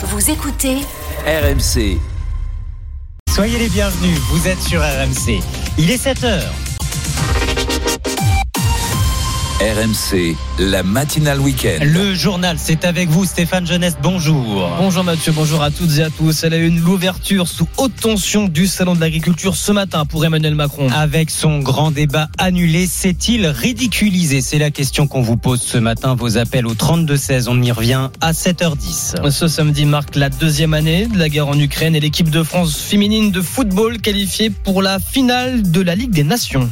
Vous écoutez RMC. Soyez les bienvenus, vous êtes sur RMC. Il est 7 heures. RMC, la matinale week-end. Le journal, c'est avec vous, Stéphane Jeunesse. Bonjour. Bonjour Mathieu, bonjour à toutes et à tous. Elle a eu l'ouverture sous haute tension du Salon de l'Agriculture ce matin pour Emmanuel Macron. Avec son grand débat annulé, s'est-il ridiculisé? C'est la question qu'on vous pose ce matin. Vos appels au 32-16, on y revient à 7h10. Ce samedi marque la deuxième année de la guerre en Ukraine et l'équipe de France féminine de football qualifiée pour la finale de la Ligue des Nations.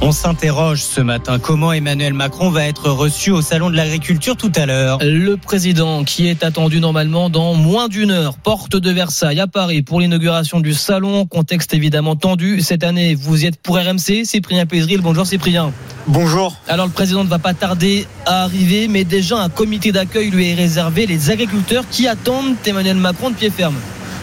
On s'interroge ce matin comment Emmanuel Macron va être reçu au Salon de l'Agriculture tout à l'heure. Le président qui est attendu normalement dans moins d'une heure, porte de Versailles à Paris pour l'inauguration du salon. Contexte évidemment tendu. Cette année, vous y êtes pour RMC. Cyprien Pézril, bonjour Cyprien. Bonjour. Alors le président ne va pas tarder à arriver, mais déjà un comité d'accueil lui est réservé. Les agriculteurs qui attendent Emmanuel Macron de pied ferme.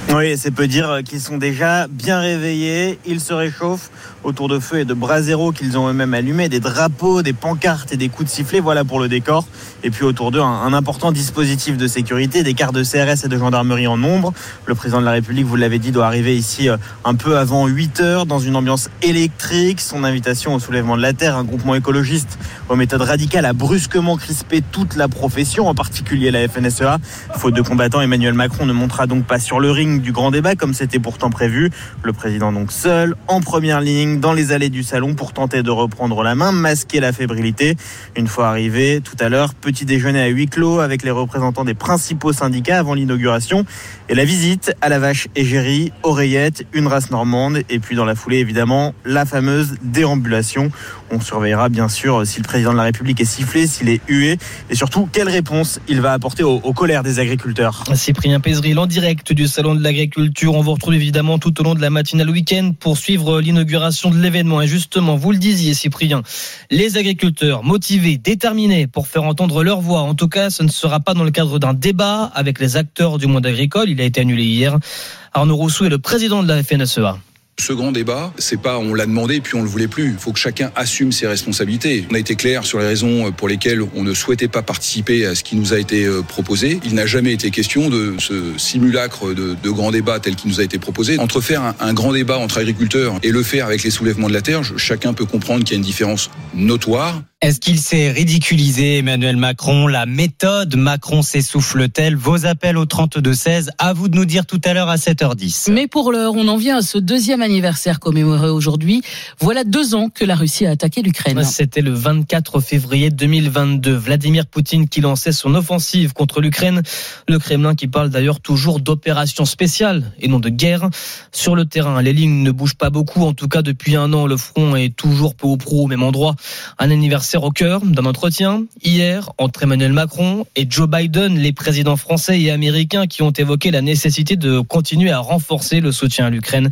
Oui, c'est peut dire qu'ils sont déjà bien réveillés. Ils se réchauffent autour de feux et de braseros qu'ils ont eux-mêmes allumés, des drapeaux, des pancartes et des coups de sifflet. Voilà pour le décor. Et puis autour d'eux, un, important dispositif de sécurité, des quarts de CRS et de gendarmerie en nombre. Le président de la République, vous l'avez dit, doit arriver ici euh, un peu avant 8 heures dans une ambiance électrique. Son invitation au soulèvement de la terre, un groupement écologiste aux méthodes radicales, a brusquement crispé toute la profession, en particulier la FNSEA. Faute de combattants, Emmanuel Macron ne montera donc pas sur le ring du grand débat comme c'était pourtant prévu. Le président donc seul, en première ligne, dans les allées du salon pour tenter de reprendre la main, masquer la fébrilité. Une fois arrivé, tout à l'heure, petit déjeuner à huis clos avec les représentants des principaux syndicats avant l'inauguration et la visite à la vache égérie, oreillette, une race normande et puis dans la foulée évidemment la fameuse déambulation. On surveillera bien sûr si le président de la République est sifflé, s'il est hué et surtout quelle réponse il va apporter aux, colères des agriculteurs. Cyprien Pézril en direct du salon de l'agriculture. On vous retrouve évidemment tout au long de la matinale week-end pour suivre l'inauguration de l'événement. Et justement, vous le disiez Cyprien, les agriculteurs motivés, déterminés pour faire entendre leur voix. En tout cas, ce ne sera pas dans le cadre d'un débat avec les acteurs du monde agricole. Il a été annulé hier. Arnaud Rousseau est le président de la FNSEA. Ce grand débat, c'est pas on l'a demandé puis on le voulait plus. Il faut que chacun assume ses responsabilités. On a été clair sur les raisons pour lesquelles on ne souhaitait pas participer à ce qui nous a été euh, proposé. Il n'a jamais été question de ce simulacre de, grand débat tel qu'il nous a été proposé. Entre faire un, grand débat entre agriculteurs et le faire avec les soulèvements de la terre, chacun peut comprendre qu'il y a une différence notoire. Est-ce qu'il s'est ridiculisé, Emmanuel Macron? La méthode Macron s'essouffle-t-elle? Vos appels au 32-16, à vous de nous dire tout à l'heure à 7h10. Mais pour l'heure, on en vient à ce deuxième anniversaire commémoré aujourd'hui. Voilà deux ans que la Russie a attaqué l'Ukraine. C'était le 24 février 2022. Vladimir Poutine qui lançait son offensive contre l'Ukraine. Le Kremlin qui parle d'ailleurs toujours d'opération spéciale et non de guerre. Sur le terrain, les lignes ne bougent pas beaucoup. En tout cas, depuis un an, le front est toujours peu au pro au même endroit. Un anniversaire au cœur d'un entretien hier entre Emmanuel Macron et Joe Biden, les présidents français et américains qui ont évoqué la nécessité de continuer à renforcer le soutien à l'Ukraine.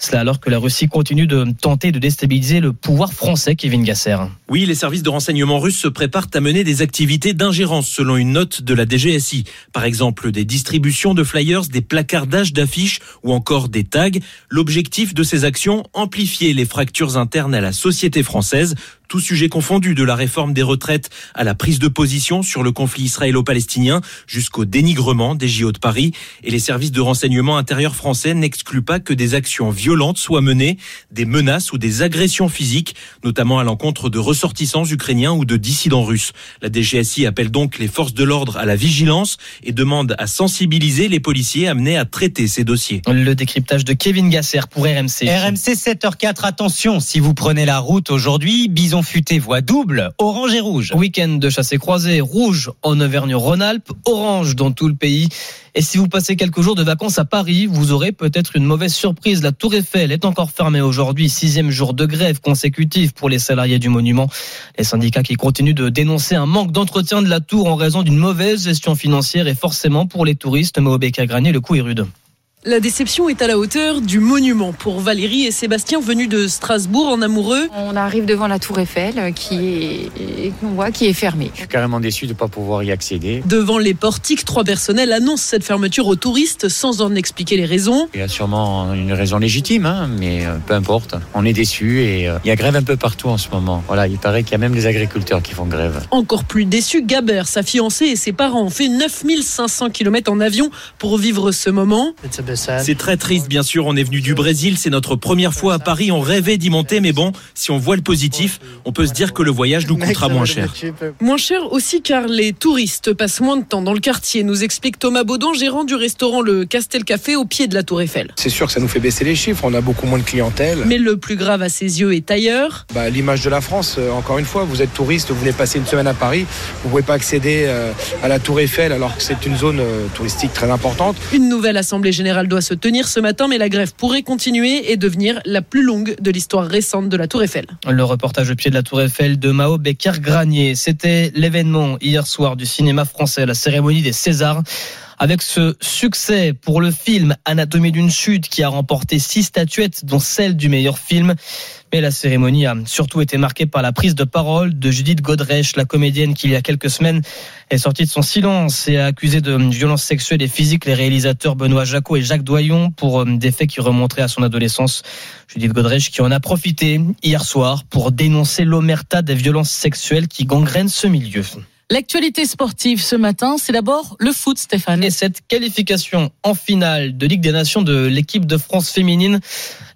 Cela alors que la Russie continue de tenter de déstabiliser le pouvoir français, Kevin Gasser. Oui, les services de renseignement russes se préparent à mener des activités d'ingérence selon une note de la DGSI. Par exemple, des distributions de flyers, des placardages d'affiches ou encore des tags. L'objectif de ces actions, amplifier les fractures internes à la société française, tout sujet confondu de la réforme des retraites à la prise de position sur le conflit israélo-palestinien jusqu'au dénigrement des JO de Paris. Et les services de renseignement intérieur français n'excluent pas que des actions violentes soient menées, des menaces ou des agressions physiques, notamment à l'encontre de ressortissants ukrainiens ou de dissidents russes. La DGSI appelle donc les forces de l'ordre à la vigilance et demande à sensibiliser les policiers amenés à traiter ces dossiers. Le décryptage de Kevin Gasser pour RMC. RMC 7h04, attention, si vous prenez la route aujourd'hui, Bison futé voix double, orange et rouge. Week-end de chassé croisé, rouge en Auvergne-Rhône-Alpes, orange dans tout le pays. Et si vous passez quelques jours de vacances à Paris, vous aurez peut-être une mauvaise surprise. La Tour Eiffel est encore fermée aujourd'hui, sixième jour de grève consécutif pour les salariés du monument. Les syndicats qui continuent de dénoncer un manque d'entretien de la tour en raison d'une mauvaise gestion financière et forcément pour les touristes, mais au Granier, le coup est rude. La déception est à la hauteur du monument pour Valérie et Sébastien venus de Strasbourg en amoureux. On arrive devant la tour Eiffel qui est, qu'on voit, qui est fermée. Je suis carrément déçu de ne pas pouvoir y accéder. Devant les portiques, trois personnels annoncent cette fermeture aux touristes sans en expliquer les raisons. Il y a sûrement une raison légitime, hein, mais euh, peu importe. On est déçu et euh, il y a grève un peu partout en ce moment. Voilà, il paraît qu'il y a même les agriculteurs qui font grève. Encore plus déçu, Gaber, sa fiancée et ses parents ont fait 9500 km en avion pour vivre ce moment. C'est très triste, bien sûr. On est venu du Brésil, c'est notre première fois à Paris. On rêvait d'y monter, mais bon, si on voit le positif, on peut se dire que le voyage nous coûtera moins cher. Moins cher aussi car les touristes passent moins de temps dans le quartier, nous explique Thomas Baudon, gérant du restaurant Le Castel Café au pied de la Tour Eiffel. C'est sûr que ça nous fait baisser les chiffres, on a beaucoup moins de clientèle. Mais le plus grave à ses yeux est ailleurs. Bah, L'image de la France, euh, encore une fois, vous êtes touriste, vous venez passer une semaine à Paris, vous ne pouvez pas accéder euh, à la Tour Eiffel alors que c'est une zone euh, touristique très importante. Une nouvelle assemblée générale doit se tenir ce matin, mais la grève pourrait continuer et devenir la plus longue de l'histoire récente de la Tour Eiffel. Le reportage au pied de la Tour Eiffel de Mao Becker-Granier. C'était l'événement hier soir du cinéma français, la cérémonie des Césars. Avec ce succès pour le film Anatomie d'une chute qui a remporté six statuettes, dont celle du meilleur film. Mais la cérémonie a surtout été marquée par la prise de parole de Judith Godrèche, la comédienne qui, il y a quelques semaines, est sortie de son silence et a accusé de violences sexuelles et physiques les réalisateurs Benoît Jacot et Jacques Doyon pour euh, des faits qui remonteraient à son adolescence. Judith Godrèche qui en a profité hier soir pour dénoncer l'omerta des violences sexuelles qui gangrènent ce milieu. L'actualité sportive ce matin, c'est d'abord le foot, Stéphane. Et cette qualification en finale de Ligue des Nations de l'équipe de France féminine,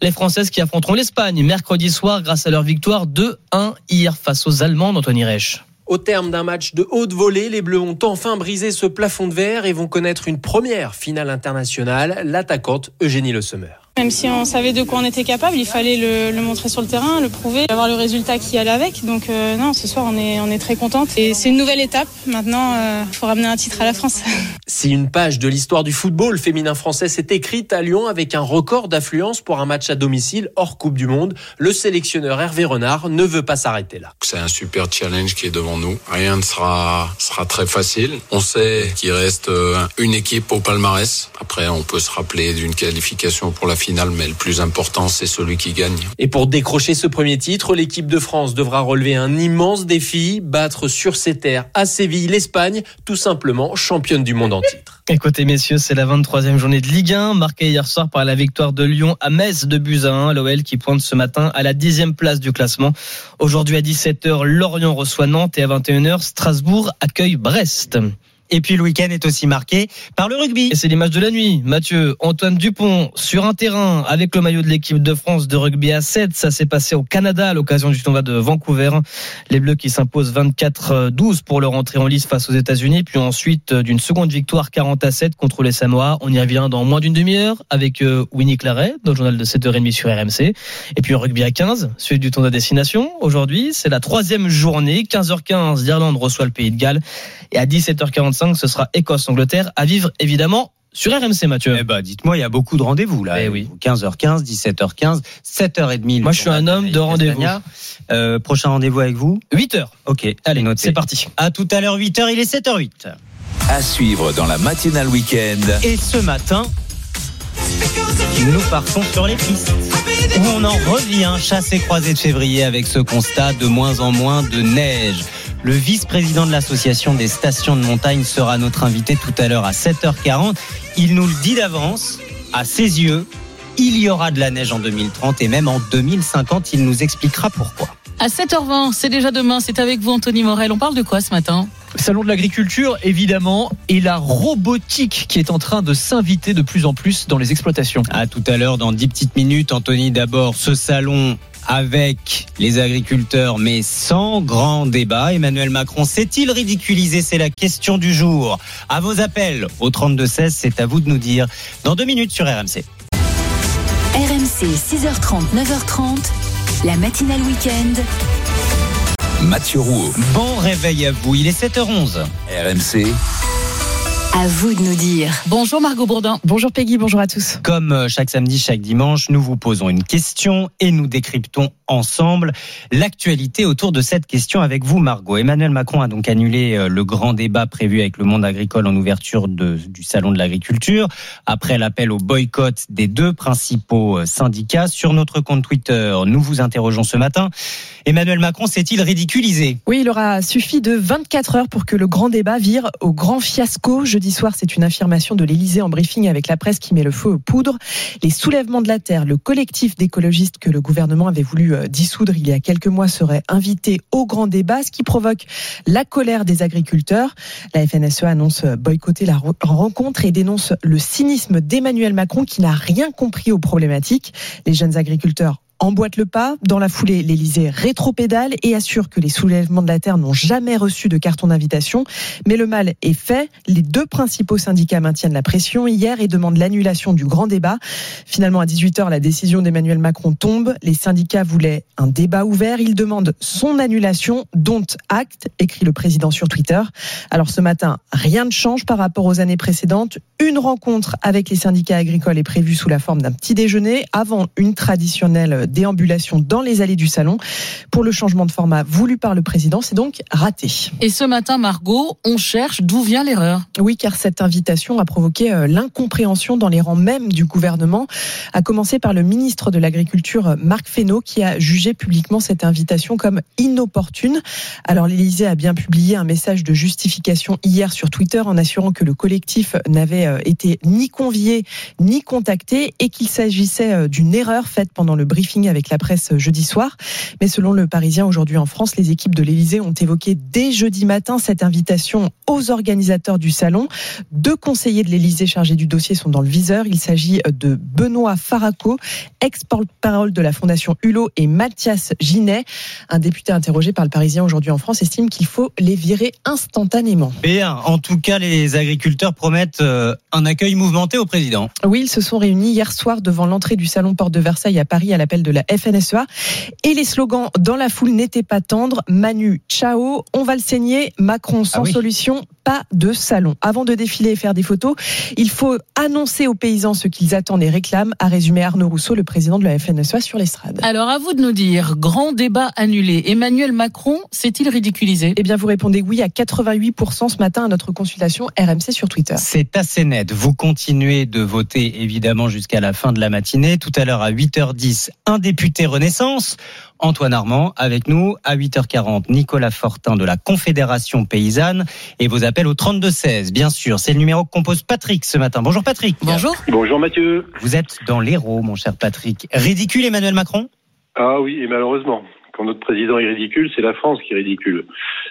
les Françaises qui affronteront l'Espagne mercredi soir grâce à leur victoire 2-1 hier face aux Allemands d'Anthony Reich. Au terme d'un match de haute volée, les Bleus ont enfin brisé ce plafond de verre et vont connaître une première finale internationale, l'attaquante Eugénie Le Sommer. Même si on savait de quoi on était capable, il fallait le, montrer sur le terrain, le prouver, avoir le résultat qui allait avec. Donc euh, non, ce soir on est, on est très contente. Et c'est une nouvelle étape. Maintenant, il euh, faut ramener un titre à la France. Si une page de l'histoire du football féminin français s'est écrite à Lyon avec un record d'affluence pour un match à domicile hors Coupe du Monde, le sélectionneur Hervé Renard ne veut pas s'arrêter là. C'est un super challenge qui est devant nous. Rien ne sera, sera très facile. On sait qu'il reste euh, une équipe au palmarès. Après, on peut se rappeler d'une qualification pour la finale, mais le plus important, c'est celui qui gagne. Et pour décrocher ce premier titre, l'équipe de France devra relever un immense défi, battre sur ses terres à Séville l'Espagne, tout simplement championne du monde en titre. Écoutez messieurs, c'est la 23e journée de Ligue 1, marquée hier soir par la victoire de Lyon à Metz de buts à 1, l'OL qui pointe ce matin à la 10e place du classement. Aujourd'hui à 17h, Lorient reçoit Nantes et à 21h, Strasbourg accueille Brest. Et puis le week-end est aussi marqué par le rugby. Et c'est l'image de la nuit. Mathieu, Antoine Dupont sur un terrain avec le maillot de l'équipe de France de rugby à 7. Ça s'est passé au Canada à l'occasion du tournoi de Vancouver. Les Bleus qui s'imposent 24-12 pour leur entrée en lice face aux États-Unis. Puis ensuite d'une seconde victoire 40 à 7 contre les Samoa. On y revient dans moins d'une demi-heure avec euh, Winnie Claret dans le journal de 7h30 sur RMC. Et puis rugby à 15, celui du tournoi destination. Aujourd'hui, c'est la troisième journée. 15h15, l'Irlande reçoit le Pays de Galles. Et à 17h45, ce sera Écosse-Angleterre à vivre évidemment sur RMC Mathieu. Eh ben, dites-moi, il y a beaucoup de rendez-vous là. Eh oui. 15h15, 17h15, 7h30. Moi, je suis un homme de rendez-vous. Euh, prochain rendez-vous avec vous 8h. Ok, allez, c'est parti. À tout à l'heure 8h, il est 7h08. À suivre dans la matinale week-end. Et ce matin, nous partons sur les pistes. Où on en revient chassé croisé de février avec ce constat de moins en moins de neige. Le vice-président de l'association des stations de montagne sera notre invité tout à l'heure à 7h40. Il nous le dit d'avance, à ses yeux, il y aura de la neige en 2030 et même en 2050. Il nous expliquera pourquoi. À 7h20, c'est déjà demain, c'est avec vous Anthony Morel. On parle de quoi ce matin? Salon de l'agriculture, évidemment, et la robotique qui est en train de s'inviter de plus en plus dans les exploitations. À tout à l'heure, dans 10 petites minutes, Anthony, d'abord, ce salon avec les agriculteurs, mais sans grand débat. Emmanuel Macron s'est-il ridiculisé? C'est la question du jour. À vos appels au 32-16, c'est à vous de nous dire dans deux minutes sur RMC. RMC, 6h30, 9h30, la matinale week-end. Mathieu Rouault. Bon réveil à vous, il est 7h11. RMC. À vous de nous dire. Bonjour Margot Bourdin. Bonjour Peggy, bonjour à tous. Comme euh, chaque samedi, chaque dimanche, nous vous posons une question et nous décryptons ensemble l'actualité autour de cette question avec vous, Margot. Emmanuel Macron a donc annulé euh, le grand débat prévu avec le monde agricole en ouverture de, du Salon de l'agriculture, après l'appel au boycott des deux principaux euh, syndicats. Sur notre compte Twitter, nous vous interrogeons ce matin. Emmanuel Macron s'est-il ridiculisé? Oui, il aura suffi de 24 heures pour que le grand débat vire au grand fiasco. Jeudi soir, c'est une affirmation de l'Élysée en briefing avec la presse qui met le feu aux poudres. Les soulèvements de la terre, le collectif d'écologistes que le gouvernement avait voulu euh, dissoudre il y a quelques mois, serait invité au grand débat, ce qui provoque la colère des agriculteurs. La FNSEA annonce boycotter la rencontre et dénonce le cynisme d'Emmanuel Macron qui n'a rien compris aux problématiques. Les jeunes agriculteurs emboîte le pas. Dans la foulée, l'Elysée rétropédale et assure que les soulèvements de la terre n'ont jamais reçu de carton d'invitation. Mais le mal est fait. Les deux principaux syndicats maintiennent la pression hier et demandent l'annulation du grand débat. Finalement, à 18h, la décision d'Emmanuel Macron tombe. Les syndicats voulaient un débat ouvert. Ils demandent son annulation, dont acte, écrit le président sur Twitter. Alors ce matin, rien ne change par rapport aux années précédentes. Une rencontre avec les syndicats agricoles est prévue sous la forme d'un petit déjeuner avant une traditionnelle déambulation dans les allées du salon. Pour le changement de format voulu par le président, c'est donc raté. Et ce matin, Margot, on cherche d'où vient l'erreur. Oui, car cette invitation a provoqué euh, l'incompréhension dans les rangs même du gouvernement, à commencer par le ministre de l'Agriculture, Marc Fesneau, qui a jugé publiquement cette invitation comme inopportune. Alors l'Élysée a bien publié un message de justification hier sur Twitter en assurant que le collectif n'avait euh, été ni convié ni contacté et qu'il s'agissait euh, d'une erreur faite pendant le briefing avec la presse jeudi soir. Mais selon le Parisien aujourd'hui en France, les équipes de l'Élysée ont évoqué dès jeudi matin cette invitation aux organisateurs du salon. Deux conseillers de l'Élysée chargés du dossier sont dans le viseur. Il s'agit de Benoît Faraco, ex-porte-parole de la Fondation Hulot, et Mathias Ginet. Un député interrogé par le Parisien aujourd'hui en France estime qu'il faut les virer instantanément. Bien, en tout cas, les agriculteurs promettent euh, un accueil mouvementé au président. Oui, ils se sont réunis hier soir devant l'entrée du salon Porte de Versailles à Paris à l'appel de la FNSEA. Et les slogans dans la foule n'étaient pas tendres. Manu, ciao, on va le saigner. Macron sans ah solution, pas de salon. Avant de défiler et faire des photos, il faut annoncer aux paysans ce qu'ils attendent et réclament, a résumé Arnaud Rousseau, le président de la FNSEA sur l'estrade. Alors à vous de nous dire, grand débat annulé. Emmanuel Macron s'est-il ridiculisé? Eh bien, vous répondez oui à 88% ce matin à notre consultation RMC sur Twitter. C'est assez net. Vous continuez de voter évidemment jusqu'à la fin de la matinée. Tout à l'heure à 8h10, un député Renaissance. Antoine Armand avec nous à 8h40. Nicolas Fortin de la Confédération paysanne et vos appels au 3216. Bien sûr, c'est le numéro que compose Patrick ce matin. Bonjour Patrick. Bonjour. Bonjour Mathieu. Vous êtes dans l'héros, mon cher Patrick. Ridicule Emmanuel Macron? Ah oui, et malheureusement quand notre président est ridicule, c'est la France qui est ridicule.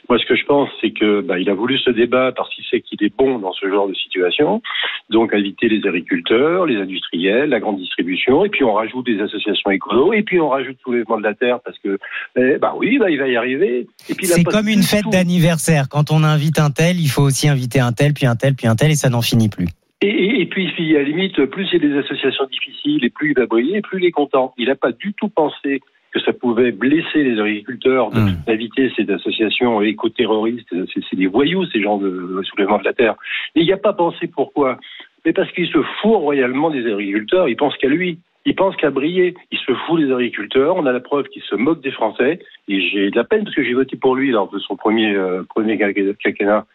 Moi, ce que je pense, c'est que bah, il a voulu ce débat parce qu'il sait qu'il est bon dans ce genre de situation. Donc, inviter les agriculteurs, les industriels, la grande distribution, et puis on rajoute des associations écolo, et puis on rajoute soulèvement de la terre parce que, eh, bah oui, bah, il va y arriver. C'est comme une fête d'anniversaire. Quand on invite un tel, il faut aussi inviter un tel, puis un tel, puis un tel, et ça n'en finit plus. Et, et, puis, à la limite, plus il y a des associations difficiles, et plus il va briller, plus il est content. Il n'a pas du tout pensé que ça pouvait blesser les agriculteurs mmh. d'inviter ces associations éco-terroristes. C'est des voyous, ces gens de, soulèvement de la terre. Et il n'y a pas pensé pourquoi. Mais parce qu'il se fout royalement des agriculteurs, il pense qu'à lui. Il pense qu'à briller. Il se fout des agriculteurs. On a la preuve qu'il se moque des Français. Et j'ai de la peine parce que j'ai voté pour lui lors de son premier, euh, premier quinquennat.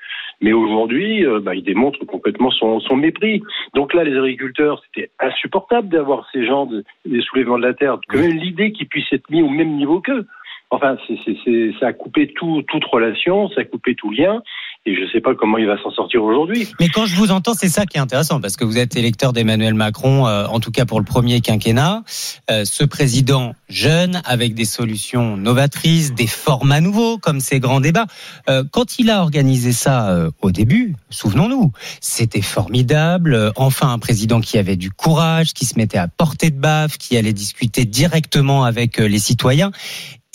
Mais aujourd'hui, euh, bah, il démontre complètement son, son, mépris. Donc là, les agriculteurs, c'était insupportable d'avoir ces gens de, des soulèvements de la terre. Que même l'idée qu'ils puissent être mis au même niveau qu'eux. Enfin, c'est, ça a coupé tout, toute relation, ça a coupé tout lien et je ne sais pas comment il va s'en sortir aujourd'hui. Mais quand je vous entends, c'est ça qui est intéressant, parce que vous êtes électeur d'Emmanuel Macron, euh, en tout cas pour le premier quinquennat. Euh, ce président jeune, avec des solutions novatrices, des formats nouveaux, comme ces grands débats. Euh, quand il a organisé ça au début, souvenons-nous, c'était formidable. Enfin, un président qui avait du courage, qui se mettait à portée de baffe, qui allait discuter directement avec les citoyens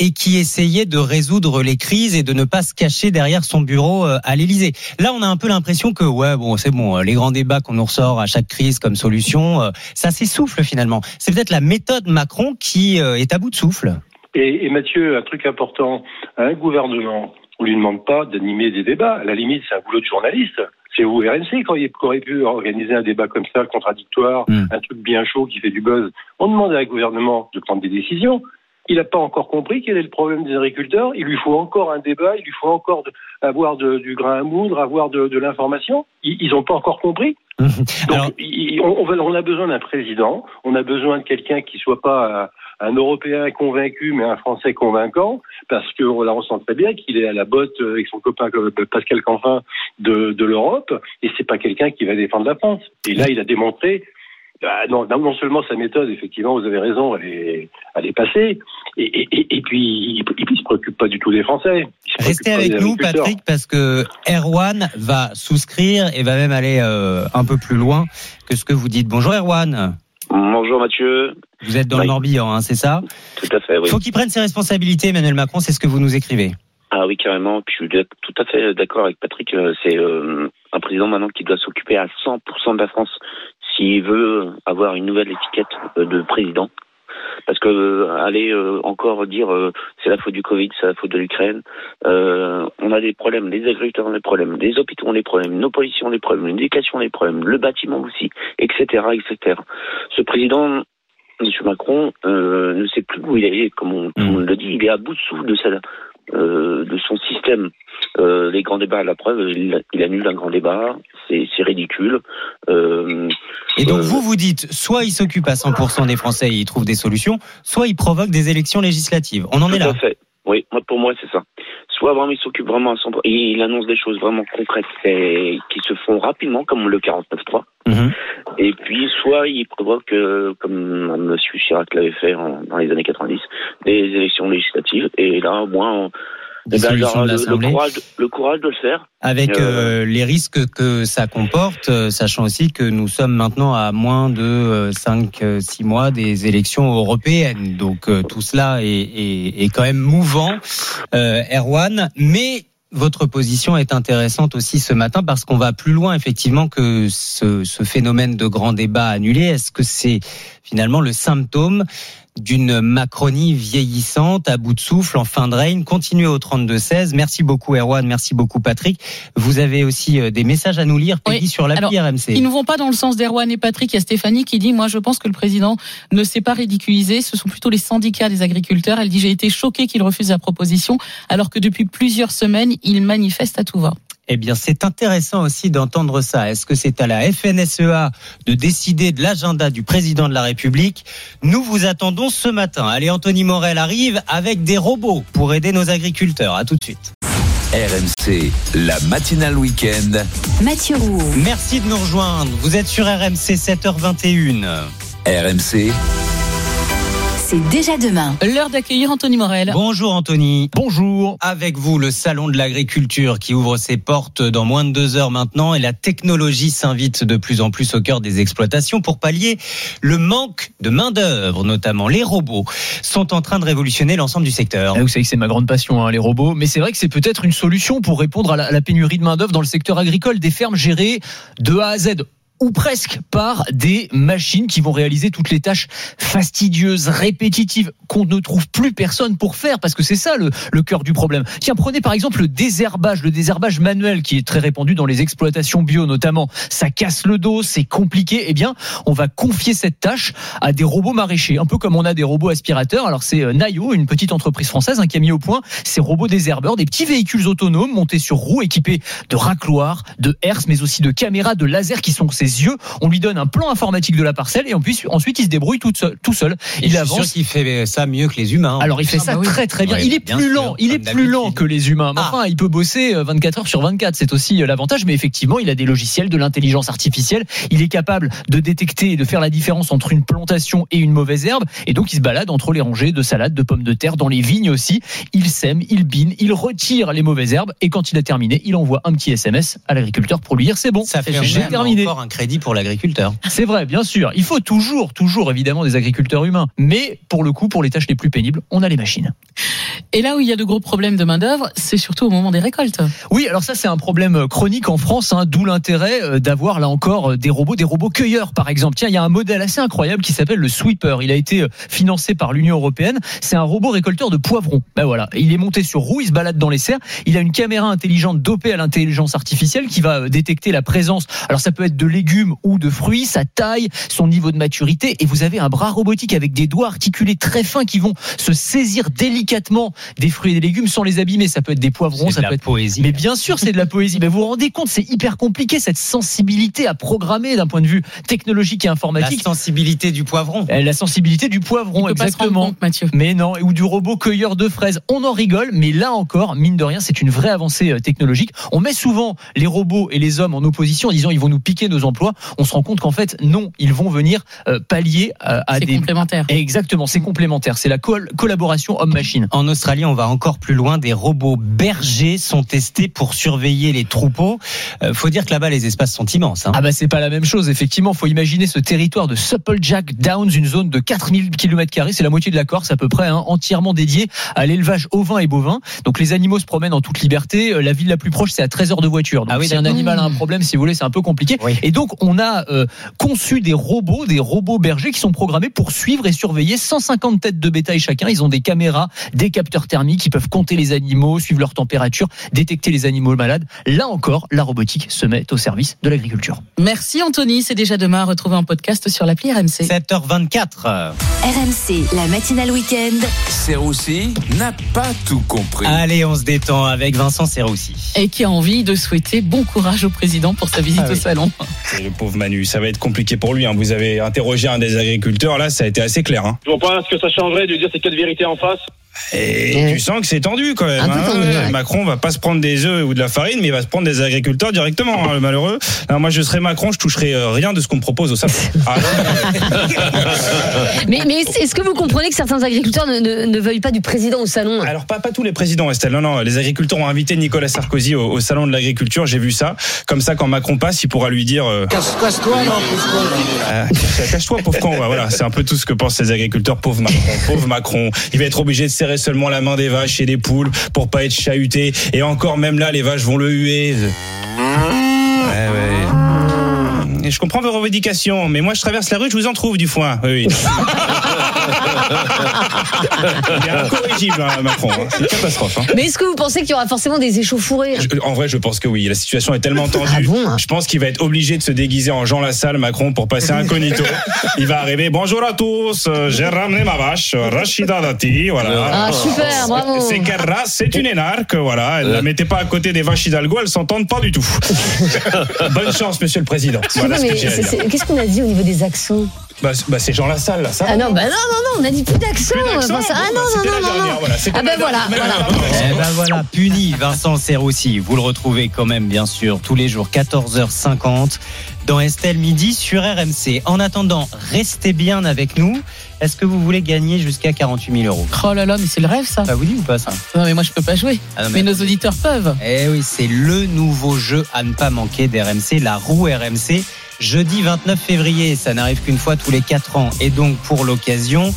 et qui essayait de résoudre les crises et de ne pas se cacher derrière son bureau euh, à l'Élysée. Là, on a un peu l'impression que ouais, bon, c'est bon, euh, les grands débats qu'on nous ressort à chaque crise comme solution, euh, ça s'essouffle finalement. C'est peut-être la méthode Macron qui est à bout de souffle. Et, et Mathieu, un truc important, un gouvernement, on lui demande pas d'animer des débats. À la limite, c'est un boulot de journaliste. C'est vous RNC qui aurait pu organiser un débat comme ça, contradictoire, hmm. un truc bien chaud qui fait du buzz. On demande à un gouvernement de prendre des décisions Il n'a pas encore compris quel est le problème des agriculteurs. Il lui faut encore un débat, il lui faut encore de, avoir de, du grain à moudre, avoir de, de l'information. Ils n'ont pas encore compris. Donc, il- on, on- on a besoin d'un président, on a besoin de quelqu'un qui soit pas un, un Européen convaincu, mais un Français convaincant, parce que on la ressent très bien qu'il est à la botte avec son copain euh, Pascal Canfin de, de l'Europe, et c'est pas quelqu'un qui va défendre la France. Et là, il a démontré. Bah, non, non seulement sa méthode, effectivement, vous avez raison, elle est, elle est passée, et, et, et, et puis il, il se préoccupe pas du tout des Français. Il Restez avec nous. Patrick, parce que Erwan va souscrire et va même aller euh, un peu plus loin que ce que vous dites. Bonjour Erwan. Bonjour Mathieu. Vous êtes dans le Oui. Morbihan, hein, c'est ça? Tout à fait, oui. Faut qu'il prenne ses responsabilités, Emmanuel Macron, c'est ce que vous nous écrivez. Ah oui, carrément. Puis je suis tout à fait d'accord avec Patrick. Euh, C'est euh, un président maintenant qui doit s'occuper à 100% de la France s'il veut avoir une nouvelle étiquette euh, de président. Parce que euh, aller euh, encore dire c'est la faute du Covid, c'est la faute de l'Ukraine, on a des problèmes, les agriculteurs ont des problèmes, les hôpitaux ont des problèmes, nos policiers ont des problèmes, l'éducation a des problèmes, le bâtiment aussi, etc., etc. Ce président, M. Macron, ne sait plus où il est, comme on, tout le monde le dit, il est à bout de souffle de sa, euh, de son système. Euh, les grands débats, à la preuve, il, il annule un grand débat, c'est c'est ridicule. Euh, Et donc euh, vous vous dites, soit il s'occupe à 100% des Français et il trouve des solutions, soit il provoque des élections législatives. On en est Tout là. à fait. Oui, moi, pour moi, c'est ça. Soit vraiment, il s'occupe vraiment à 100%, il annonce des choses vraiment concrètes et qui se font rapidement, comme le 49.3. Mhm. Et puis, soit il provoque, euh, comme M. Chirac l'avait fait en- dans les années 90, des élections législatives. Et là, au moins, on- eh ben, le, courage, le courage de le faire. Avec Euh, euh, les risques que ça comporte, euh, sachant aussi que nous sommes maintenant à moins de 5-6 mois des élections européennes. Donc euh, tout cela est, est- est quand même mouvant, euh, Erwan. Mais votre position est intéressante aussi ce matin parce qu'on va plus loin effectivement que ce, phénomène de grand débat annulé. Est-ce que c'est finalement le symptôme d'une Macronie vieillissante, à bout de souffle, en fin de règne. Continuez au 32-16. Merci beaucoup Erwan, merci beaucoup Patrick. Vous avez aussi euh, des messages à nous lire, Peggy, sur l'appli Alors, RMC. Ils ne vont pas dans le sens d'Erwan et Patrick. Il y a Stéphanie qui dit, moi, je pense que le président ne s'est pas ridiculisé. Ce sont plutôt les syndicats des agriculteurs. Elle dit, j'ai été choquée qu'il refuse la proposition, alors que depuis plusieurs semaines, il manifeste à tout va. Eh bien, c'est intéressant aussi d'entendre ça. Est-ce que c'est à la FNSEA de décider de l'agenda du président de la République? Nous vous attendons ce matin. Allez, Anthony Morel arrive avec des robots pour aider nos agriculteurs. À tout de suite. RMC, la matinale week-end. Mathieu Roux. Merci de nous rejoindre. Vous êtes sur RMC 7h21. RMC, C'est déjà demain. L'heure d'accueillir Anthony Morel. Bonjour Anthony. Bonjour. Avec vous, le salon de l'agriculture qui ouvre ses portes dans moins de deux heures maintenant et la technologie s'invite de plus en plus au cœur des exploitations pour pallier le manque de main d'œuvre, notamment les robots, sont en train de révolutionner l'ensemble du secteur. Ah, Vous savez que c'est ma grande passion, hein, les robots. Mais c'est vrai que c'est peut-être une solution pour répondre à la, à la pénurie de main-d'œuvre dans le secteur agricole, des fermes gérées de A à Z ou presque par des machines qui vont réaliser toutes les tâches fastidieuses, répétitives, qu'on ne trouve plus personne pour faire, parce que c'est ça le, le cœur du problème. Tiens, prenez par exemple le désherbage, le désherbage manuel qui est très répandu dans les exploitations bio notamment. Ça casse le dos, c'est compliqué. Eh bien, on va confier cette tâche à des robots maraîchers, un peu comme on a des robots aspirateurs. Alors c'est euh, Nayo, une petite entreprise française hein, qui a mis au point ces robots désherbeurs, des petits véhicules autonomes montés sur roues, équipés de racloirs, de herses, mais aussi de caméras, de lasers qui sont ses yeux. On lui donne un plan informatique de la parcelle et ensuite, ensuite il se débrouille tout seul. Tout seul. Et Il je suis sûr avance. qu'il fait ça mieux que les humains. Alors il fait Ah ça bah oui. très très bien. Ouais, il est bien plus sûr, lent, il est plus lent que les humains. Mais Ah. Enfin, il peut bosser euh, 24 heures sur 24. C'est aussi euh, l'avantage. Mais effectivement, il a des logiciels, de l'intelligence artificielle. Il est capable de détecter et de faire la différence entre une plantation et une mauvaise herbe. Et donc il se balade entre les rangées de salades, de pommes de terre, dans les vignes aussi. Il sème, il bine, il retire les mauvaises herbes. Et quand il a terminé, il envoie un petit SMS à l'agriculteur pour lui dire c'est bon, Ça fait j'ai terminé. encore un crédit pour l'agriculteur. C'est vrai, bien sûr. Il faut toujours, toujours évidemment des agriculteurs humains. Mais pour le coup, pour les tâches les plus pénibles, on a les machines. Et là où il y a de gros problèmes de main-d'œuvre, c'est surtout au moment des récoltes. Oui, alors ça c'est un problème chronique en France, hein, d'où l'intérêt euh, d'avoir là encore euh, des robots, des robots cueilleurs par exemple. Tiens, il y a un modèle assez incroyable qui s'appelle le Sweeper. Il a été euh, financé par l'Union européenne. C'est un robot récolteur de poivrons. Ben voilà, il est monté sur roue, il se balade dans les serres. Il a une caméra intelligente dopée à l'intelligence artificielle qui va détecter la présence. Alors ça peut être de légumes ou de fruits, sa taille, son niveau de maturité, et vous avez un bras robotique avec des doigts articulés très fins qui vont se saisir délicatement des fruits et des légumes sans les abîmer. Ça peut être des poivrons, ça de peut la être poésie. mais bien sûr, c'est de la poésie. Mais vous vous rendez compte, c'est hyper compliqué cette sensibilité à programmer d'un point de vue technologique et La informatique. sensibilité du poivron. Euh, La sensibilité du poivron, Il peut pas se rendre exactement. compte, Mathieu. Mais non, ou du robot cueilleur de fraises. On en rigole, mais là encore, mine de rien, c'est une vraie avancée euh, technologique. On met souvent les robots et les hommes en opposition en disant ils vont nous piquer nos emplois. On se rend compte qu'en fait, non, ils vont venir euh, pallier euh, à C'est des. complémentaire. Exactement, c'est complémentaire. C'est la col- collaboration homme-machine. En Australie, on va encore plus loin. Des robots bergers sont testés pour surveiller les troupeaux. Euh, faut dire que là-bas, les espaces sont immenses. hein. Ah bah c'est pas la même chose effectivement, faut imaginer ce territoire de Supplejack Downs, une zone de 4000 km c'est la moitié de la Corse à peu près, hein, entièrement dédiée à l'élevage ovin et bovin. Donc les animaux se promènent en toute liberté, Euh, la ville la plus proche c'est à 13 heures de voiture. Donc Ah oui, si un animal a un problème, si vous voulez, c'est un peu compliqué. Oui. Et donc on a euh, conçu des robots, des robots bergers qui sont programmés pour suivre et surveiller 150 têtes de bétail chacun. Ils ont des caméras, des capteurs thermiques, ils peuvent compter les animaux, suivre leur température, détecter les animaux malades. Là encore, la robotique se met au service de l'agriculture. Merci Anthony, c'est déjà demain à retrouver en podcast sur l'appli RMC. 7h24. RMC, la matinale week-end. Serroussi n'a pas tout compris. Allez, on se détend avec Vincent Serroussi. Et qui a envie de souhaiter bon courage au président pour sa visite Ah au salon. Le pauvre Manu, ça va être compliqué pour lui. hein. Vous avez interrogé un des agriculteurs, là, ça a été assez clair. hein. Je vois pas ce que ça changerait de dire ces quatre vérités en face. Et tu sens que c'est tendu quand même. Hein. tendu, ouais. Macron va pas se prendre des œufs ou de la farine, mais il va se prendre des agriculteurs directement, hein, le malheureux. Alors, moi, je serais Macron, je toucherais euh, rien de ce qu'on me propose au salon. Ah, Mais, mais est-ce que vous comprenez que certains agriculteurs ne, ne- ne veuillent pas du président au salon Alors pas, pas tous les présidents Estelle, non non, les agriculteurs ont invité Nicolas Sarkozy au, au salon de l'agriculture, j'ai vu ça. Comme ça quand Macron passe, il pourra lui dire euh, Casse-toi, non, euh, cache-toi pauvre con, voilà, c'est un peu tout ce que pensent les agriculteurs pauvre Macron, pauvre Macron. Il va être obligé de serrer seulement la main des vaches et des poules pour pas être chahuté et encore même là les vaches vont le huer. Et je comprends vos revendications, mais moi je traverse la rue, je vous en trouve du foin. Oui, oui. Il est incorrigible, hein, Macron. hein. C'est une catastrophe. hein. Mais est-ce que vous pensez qu'il y aura forcément des échauffourées Je- En vrai, je pense que oui. La situation est tellement tendue. Ah bon je pense qu'il va être obligé de se déguiser en Jean Lassalle, Macron, pour passer incognito. Il va arriver. Bonjour à tous. euh, J'ai ramené ma vache, euh, Rachida Dati. Voilà. Ah, super, bravo. C'est quelle race C'est une énarque. Voilà. Ne la mettez pas à côté des vaches Hidalgo. Elles s'entendent pas du tout. Bonne chance, monsieur le président. Voilà Mais Qu'est-ce qu'on a dit au niveau des accents Bah, c'est- bah, c'est Jean Lassalle, là. Ça Ah non, bah non, non, non, on a dit plus d'accent. Enfin, Ah non, bah, non, non, non, dernière, non. voilà. Ah ben la voilà, voilà. Eh ben voilà, puni Vincent Serroussi. Vous le retrouvez quand même, bien sûr, tous les jours, 14h50, dans Estelle Midi sur RMC. En attendant, restez bien avec nous. Est-ce que vous voulez gagner jusqu'à 48 000 euros? Oh là là, mais c'est le rêve ça. Ça vous dit ou pas ça? Non mais moi je peux pas jouer. Ah non, mais... nos auditeurs peuvent. Eh oui, c'est le nouveau jeu à ne pas manquer d'RMC, la roue RMC. Jeudi 29 février, ça n'arrive qu'une fois tous les 4 ans. Et donc, pour l'occasion,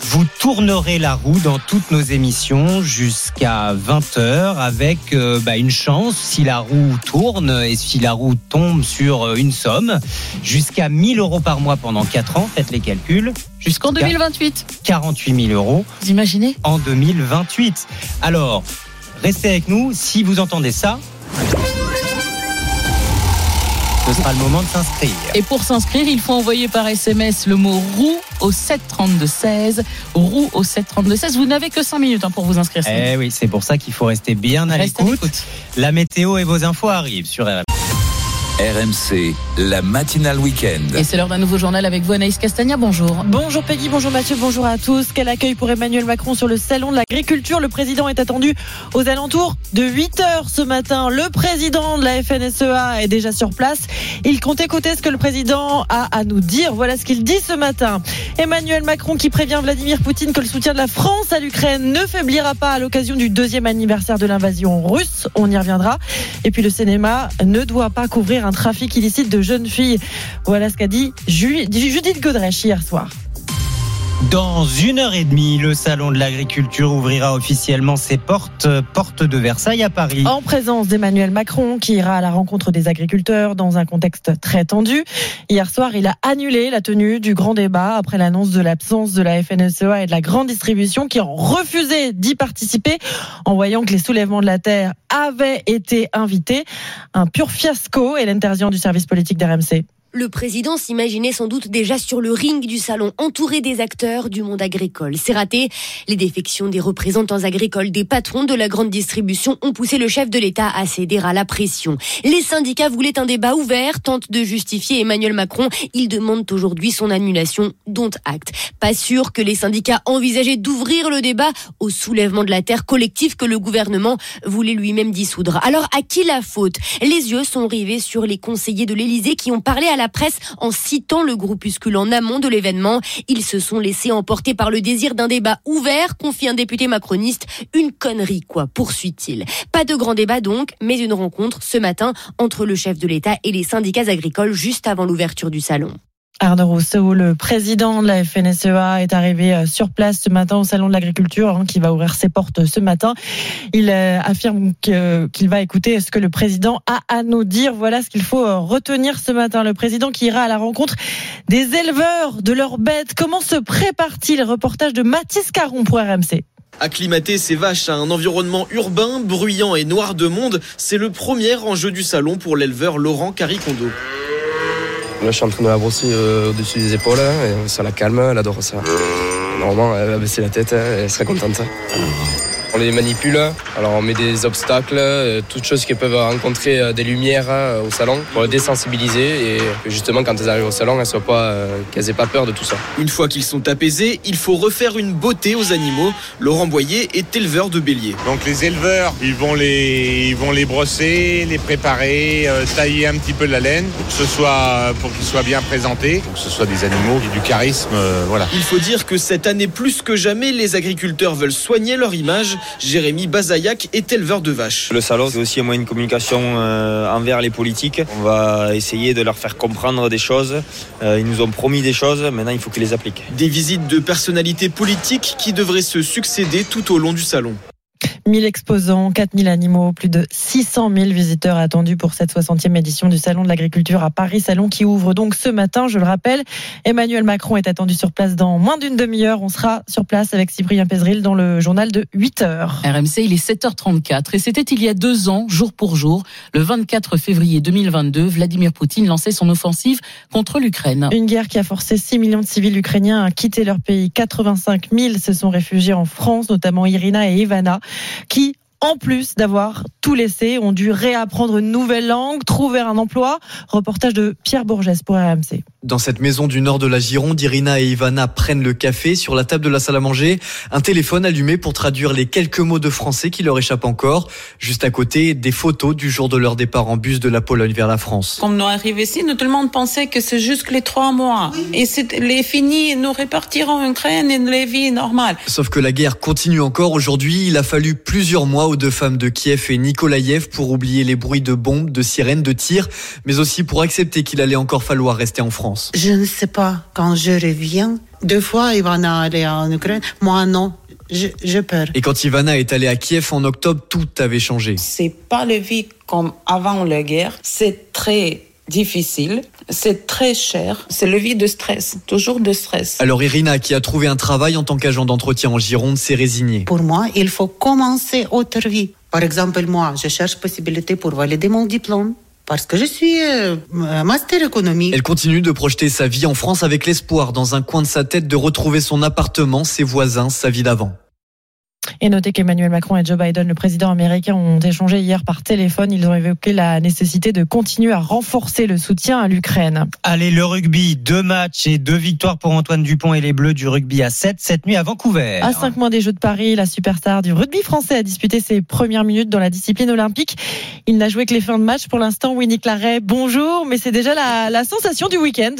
vous tournerez la roue dans toutes nos émissions jusqu'à 20h avec euh, bah, une chance si la roue tourne et si la roue tombe sur euh, une somme jusqu'à 1000 euros par mois pendant 4 ans. Faites les calculs. Jusqu'en 2028. 48 000 euros. Vous imaginez? En 2028. Alors, restez avec nous. Si vous entendez ça, ce sera le moment de s'inscrire. Et pour s'inscrire, il faut envoyer par SMS le mot roue au 732-16. Roue au 732-16. Vous n'avez que 5 minutes hein, pour vous inscrire. Eh oui, c'est pour ça qu'il faut rester bien à l'écoute. La météo et vos infos arrivent sur RMC. RMC, la matinale week-end. Et c'est l'heure d'un nouveau journal avec vous, Anaïs Castagna. Bonjour. Bonjour Peggy, bonjour Mathieu, bonjour à tous. Quel accueil pour Emmanuel Macron sur le salon de l'agriculture. Le président est attendu aux alentours de 8 heures ce matin. Le président de la FNSEA est déjà sur place. Il compte écouter ce que le président a à nous dire. Voilà ce qu'il dit ce matin. Emmanuel Macron qui prévient Vladimir Poutine que le soutien de la France à l'Ukraine ne faiblira pas à l'occasion du deuxième anniversaire de l'invasion russe. On y reviendra. Et puis le cinéma ne doit pas couvrir un trafic illicite de jeunes filles. Voilà ce qu'a dit Ju- Judith Godrèche hier soir. Dans une heure et demie, le salon de l'agriculture ouvrira officiellement ses portes, portes de Versailles à Paris. En présence d'Emmanuel Macron, qui ira à la rencontre des agriculteurs dans un contexte très tendu. Hier soir, il a annulé la tenue du grand débat après l'annonce de l'absence de la FNSEA et de la grande distribution qui ont refusé d'y participer en voyant que les soulèvements de la terre avaient été invités. Un pur fiasco, Hélène Terzian du service politique d'RMC. Le président s'imaginait sans doute déjà sur le ring du salon, entouré des acteurs du monde agricole. C'est raté. Les défections des représentants agricoles, des patrons de la grande distribution ont poussé le chef de l'État à céder à la pression. Les syndicats voulaient un débat ouvert, tentent de justifier Emmanuel Macron. Ils demandent aujourd'hui son annulation, dont acte. Pas sûr que les syndicats envisageaient d'ouvrir le débat au soulèvement de la terre collectif que le gouvernement voulait lui-même dissoudre. Alors à qui la faute? Les yeux sont rivés sur les conseillers de l'Élysée qui ont parlé à la presse en citant le groupuscule en amont de l'événement. Ils se sont laissés emporter par le désir d'un débat ouvert, confie un député macroniste. Une connerie, quoi, poursuit-il. Pas de grand débat donc, mais une rencontre ce matin entre le chef de l'État et les syndicats agricoles juste avant l'ouverture du salon. Arnaud Rousseau, le président de la FNSEA, est arrivé euh, sur place ce matin au Salon de l'Agriculture hein, qui va ouvrir ses portes ce matin. Il euh, affirme qu'il va écouter ce que le président a à nous dire. Voilà ce qu'il faut euh, retenir ce matin. Le président qui ira à la rencontre des éleveurs de leurs bêtes. Comment se prépare-t-il? Reportage de Mathis Caron pour RMC. Acclimater ses vaches à un environnement urbain, bruyant et noir de monde, c'est le premier enjeu du salon pour l'éleveur Laurent Caricondo. Là, je suis en train de la brosser euh, au-dessus des épaules. Hein, et ça la calme, elle adore ça. Normalement, elle va baisser la tête, hein, elle serait contente. On les manipule, alors on met des obstacles, euh, toutes choses qui peuvent rencontrer euh, des lumières au salon pour les désensibiliser et justement quand elles arrivent au salon, elles soient pas, qu'elles aient pas peur de tout ça. Une fois qu'ils sont apaisés, il faut refaire une beauté aux animaux. Laurent Boyer est éleveur de béliers. Donc les éleveurs, ils vont les, ils vont les brosser, les préparer, tailler un petit peu la laine pour que ce soit, pour qu'ils soient bien présentés, pour que ce soit des animaux qui du charisme, voilà. Il faut dire que cette année plus que jamais, les agriculteurs veulent soigner leur image. Jérémy Bazayac est éleveur de vaches. Le salon, c'est aussi un moyen de communication euh, envers les politiques. On va essayer de leur faire comprendre des choses. Euh, ils nous ont promis des choses, maintenant il faut qu'ils les appliquent. Des visites de personnalités politiques qui devraient se succéder tout au long du salon. 1000 exposants, 4000 animaux, plus de 600 000 visiteurs attendus pour cette 60e édition du Salon de l'Agriculture à Paris. Salon qui ouvre donc ce matin, je le rappelle. Emmanuel Macron est attendu sur place dans moins d'une demi-heure. On sera sur place avec Cyprien Pézril dans le journal de 8 heures. RMC, il est 7h34 et c'était il y a deux ans, jour pour jour, le 24 février 2022, Vladimir Poutine lançait son offensive contre l'Ukraine. Une guerre qui a forcé 6 millions de civils ukrainiens à quitter leur pays. 85 000 se sont réfugiés en France, notamment Irina et Ivana qui en plus d'avoir tout laissé, ont dû réapprendre une nouvelle langue, trouver un emploi. Reportage de Pierre Bourges pour RMC. Dans cette maison du nord de la Gironde, Irina et Ivana prennent le café sur la table de la salle à manger. Un téléphone allumé pour traduire les quelques mots de français qui leur échappent encore. Juste à côté, des photos du jour de leur départ en bus de la Pologne vers la France. Quand nous arrivons ici, nous, tout le monde pensait que c'est juste les trois mois. Et c'est les finis, nous repartirons en Ukraine et les vies normales. Sauf que la guerre continue encore aujourd'hui. Il a fallu plusieurs mois aux deux femmes de Kiev et Nikolaïev pour oublier les bruits de bombes, de sirènes, de tirs, mais aussi pour accepter qu'il allait encore falloir rester en France. Je ne sais pas, quand je reviens, deux fois Ivana allait en Ukraine, moi non. Je, peur. Et quand Ivana est allée à Kiev en octobre, tout avait changé. C'est pas le vie comme avant la guerre. C'est très difficile, c'est très cher, c'est le vie de stress, toujours de stress. Alors Irina, qui a trouvé un travail en tant qu'agent d'entretien en Gironde, s'est résignée. Pour moi, il faut commencer autre vie. Par exemple, moi, je cherche possibilité pour valider mon diplôme. Parce que je suis euh, master économie. Elle continue de projeter sa vie en France avec l'espoir dans un coin de sa tête de retrouver son appartement, ses voisins, sa vie d'avant. Et notez qu'Emmanuel Macron et Joe Biden, le président américain, ont échangé hier par téléphone. Ils ont évoqué la nécessité de continuer à renforcer le soutien à l'Ukraine. Allez, le rugby, deux matchs et deux victoires pour Antoine Dupont et les Bleus du rugby à 7 cette nuit à Vancouver. À cinq mois des Jeux de Paris, la superstar du rugby français a disputé ses premières minutes dans la discipline olympique. Il n'a joué que les fins de match pour l'instant. Winnie Claret, bonjour, mais c'est déjà la, la sensation du week-end.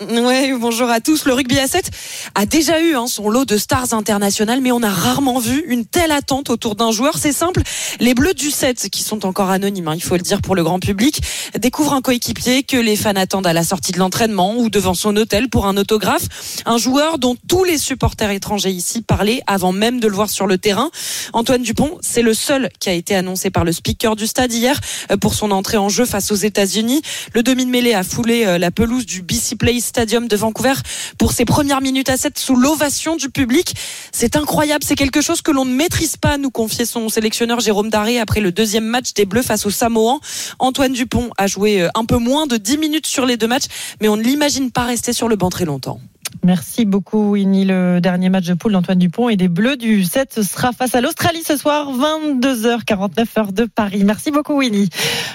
Ouais, bonjour à tous. Le rugby à 7 a déjà eu hein, son lot de stars internationales, mais on a rarement vu une telle attente autour d'un joueur. C'est simple, les Bleus du 7, qui sont encore anonymes, hein, il faut le dire pour le grand public, découvrent un coéquipier que les fans attendent à la sortie de l'entraînement ou devant son hôtel pour un autographe. Un joueur dont tous les supporters étrangers ici parlaient avant même de le voir sur le terrain. Antoine Dupont, c'est le seul qui a été annoncé par le speaker du stade hier euh, pour son entrée en jeu face aux États-Unis. Le demi de mêlée a foulé euh, la pelouse du BC Place Stadium de Vancouver pour ses premières minutes à 7 sous l'ovation du public. C'est incroyable, c'est quelque chose que l'on ne maîtrise pas, nous confiait son sélectionneur Jérôme Daré après le deuxième match des Bleus face aux Samoans. Antoine Dupont a joué euh, un peu moins de 10 minutes sur les deux matchs, mais on ne l'imagine pas rester sur le banc très longtemps. Merci beaucoup, Winnie. Le dernier match de poule d'Antoine Dupont et des Bleus du 7 sera face à l'Australie ce soir, 22h49 heure de Paris. Merci beaucoup, Winnie.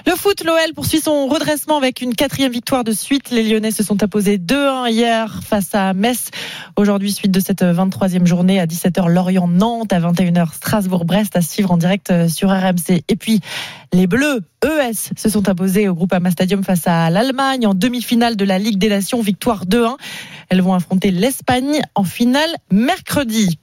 Le foot, l'OL poursuit son redressement avec une quatrième victoire de suite. Les Lyonnais se sont imposés 2-1 hier face à Metz. Aujourd'hui, suite de cette 23e journée à 17h, Lorient-Nantes, à 21h, Strasbourg-Brest à suivre en direct sur RMC. Et puis, les Bleus, ES, se sont imposés au groupe Ama Stadium face à l'Allemagne en demi-finale de la Ligue des Nations, victoire 2-1. Elles vont affronter l'Espagne en finale mercredi.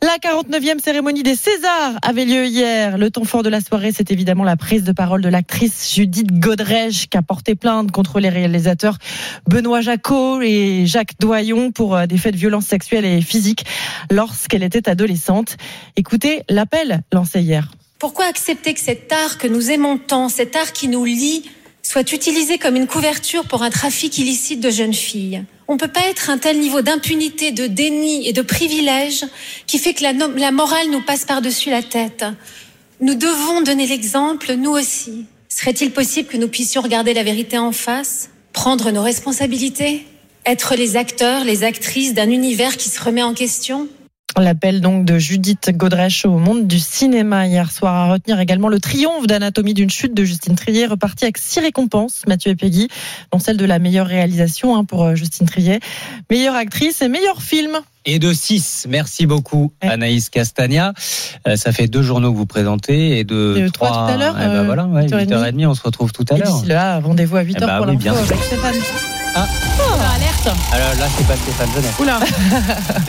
La 49e cérémonie des Césars avait lieu hier. Le temps fort de la soirée, c'est évidemment la prise de parole de l'actrice Judith Godrèche qui a porté plainte contre les réalisateurs Benoît Jacot et Jacques Doyon pour euh, des faits de violence sexuelle et physique lorsqu'elle était adolescente. Écoutez l'appel lancé hier. Pourquoi accepter que cet art que nous aimons tant, cet art qui nous lie, soit utilisé comme une couverture pour un trafic illicite de jeunes filles? On ne peut pas être un tel niveau d'impunité, de déni et de privilège qui fait que la, la morale nous passe par-dessus la tête. Nous devons donner l'exemple, nous aussi. Serait-il possible que nous puissions regarder la vérité en face, prendre nos responsabilités, être les acteurs, les actrices d'un univers qui se remet en question? L'appel donc de Judith Godrèche au monde du cinéma hier soir. À retenir également le triomphe d'Anatomie d'une chute de Justine Trier, reparti avec six récompenses, Mathieu et Peggy, dont celle de la meilleure réalisation hein, pour euh, Justine Trier, meilleure actrice et meilleur film. Et de 6. Merci beaucoup, Anaïs Castagna. Euh, ça fait deux journaux que vous présentez et de Et trois tout à l'heure, Eh ben euh, voilà, ouais, 8h30. 8h30, on se retrouve tout à l'heure. d'ici là, rendez-vous à 8h Eh bah pour oui, l'info bien sûr. avec Stéphane. Ah. alerte. Alors là, c'est pas Stéphane Genet. Oula.